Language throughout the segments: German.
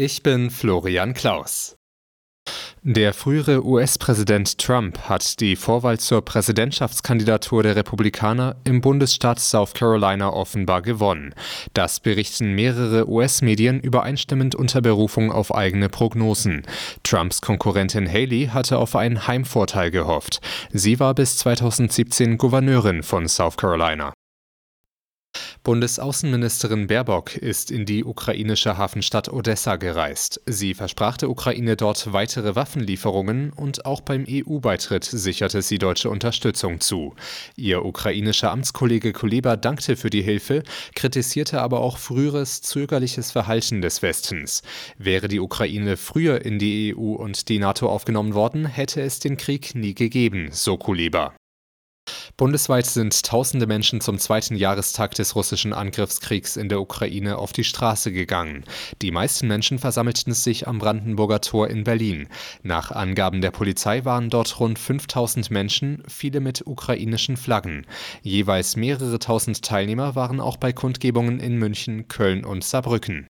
Ich bin Florian Klaus. Der frühere US-Präsident Trump hat die Vorwahl zur Präsidentschaftskandidatur der Republikaner im Bundesstaat South Carolina offenbar gewonnen. Das berichten mehrere US-Medien übereinstimmend unter Berufung auf eigene Prognosen. Trumps Konkurrentin Haley hatte auf einen Heimvorteil gehofft. Sie war bis 2017 Gouverneurin von South Carolina. Bundesaußenministerin Baerbock ist in die ukrainische Hafenstadt Odessa gereist. Sie versprach der Ukraine dort weitere Waffenlieferungen und auch beim EU-Beitritt sicherte sie deutsche Unterstützung zu. Ihr ukrainischer Amtskollege Kuleba dankte für die Hilfe, kritisierte aber auch früheres zögerliches Verhalten des Westens. Wäre die Ukraine früher in die EU und die NATO aufgenommen worden, hätte es den Krieg nie gegeben, so Kuleba. Bundesweit sind tausende Menschen zum zweiten Jahrestag des russischen Angriffskriegs in der Ukraine auf die Straße gegangen. Die meisten Menschen versammelten sich am Brandenburger Tor in Berlin. Nach Angaben der Polizei waren dort rund 5000 Menschen, viele mit ukrainischen Flaggen. Jeweils mehrere tausend Teilnehmer waren auch bei Kundgebungen in München, Köln und Saarbrücken.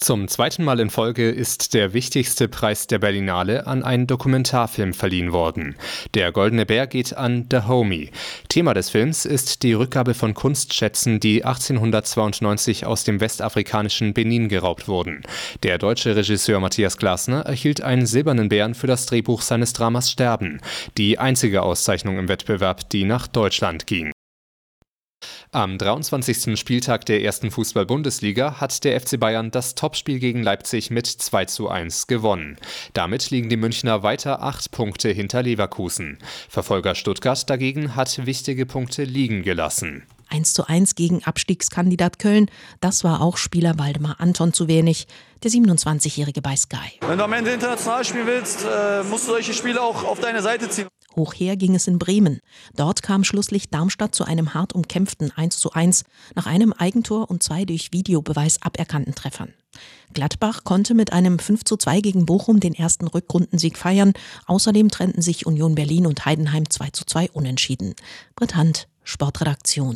Zum zweiten Mal in Folge ist der wichtigste Preis der Berlinale an einen Dokumentarfilm verliehen worden. Der Goldene Bär geht an The Homie. Thema des Films ist die Rückgabe von Kunstschätzen, die 1892 aus dem westafrikanischen Benin geraubt wurden. Der deutsche Regisseur Matthias Glasner erhielt einen silbernen Bären für das Drehbuch seines Dramas Sterben, die einzige Auszeichnung im Wettbewerb, die nach Deutschland ging. Am 23. Spieltag der ersten Fußball-Bundesliga hat der FC Bayern das Topspiel gegen Leipzig mit 2 zu 1 gewonnen. Damit liegen die Münchner weiter acht Punkte hinter Leverkusen. Verfolger Stuttgart dagegen hat wichtige Punkte liegen gelassen. 1 zu 1 gegen Abstiegskandidat Köln. Das war auch Spieler Waldemar Anton zu wenig. Der 27-Jährige bei Sky. Wenn du am Ende international spielen willst, äh, musst du solche Spiele auch auf deine Seite ziehen. Hoch her ging es in Bremen. Dort kam Schlusslicht Darmstadt zu einem hart umkämpften 1 zu 1 nach einem Eigentor und zwei durch Videobeweis aberkannten Treffern. Gladbach konnte mit einem 5 zu 2 gegen Bochum den ersten Rückrundensieg feiern. Außerdem trennten sich Union Berlin und Heidenheim 2 zu 2 unentschieden. Britt Hand, Sportredaktion.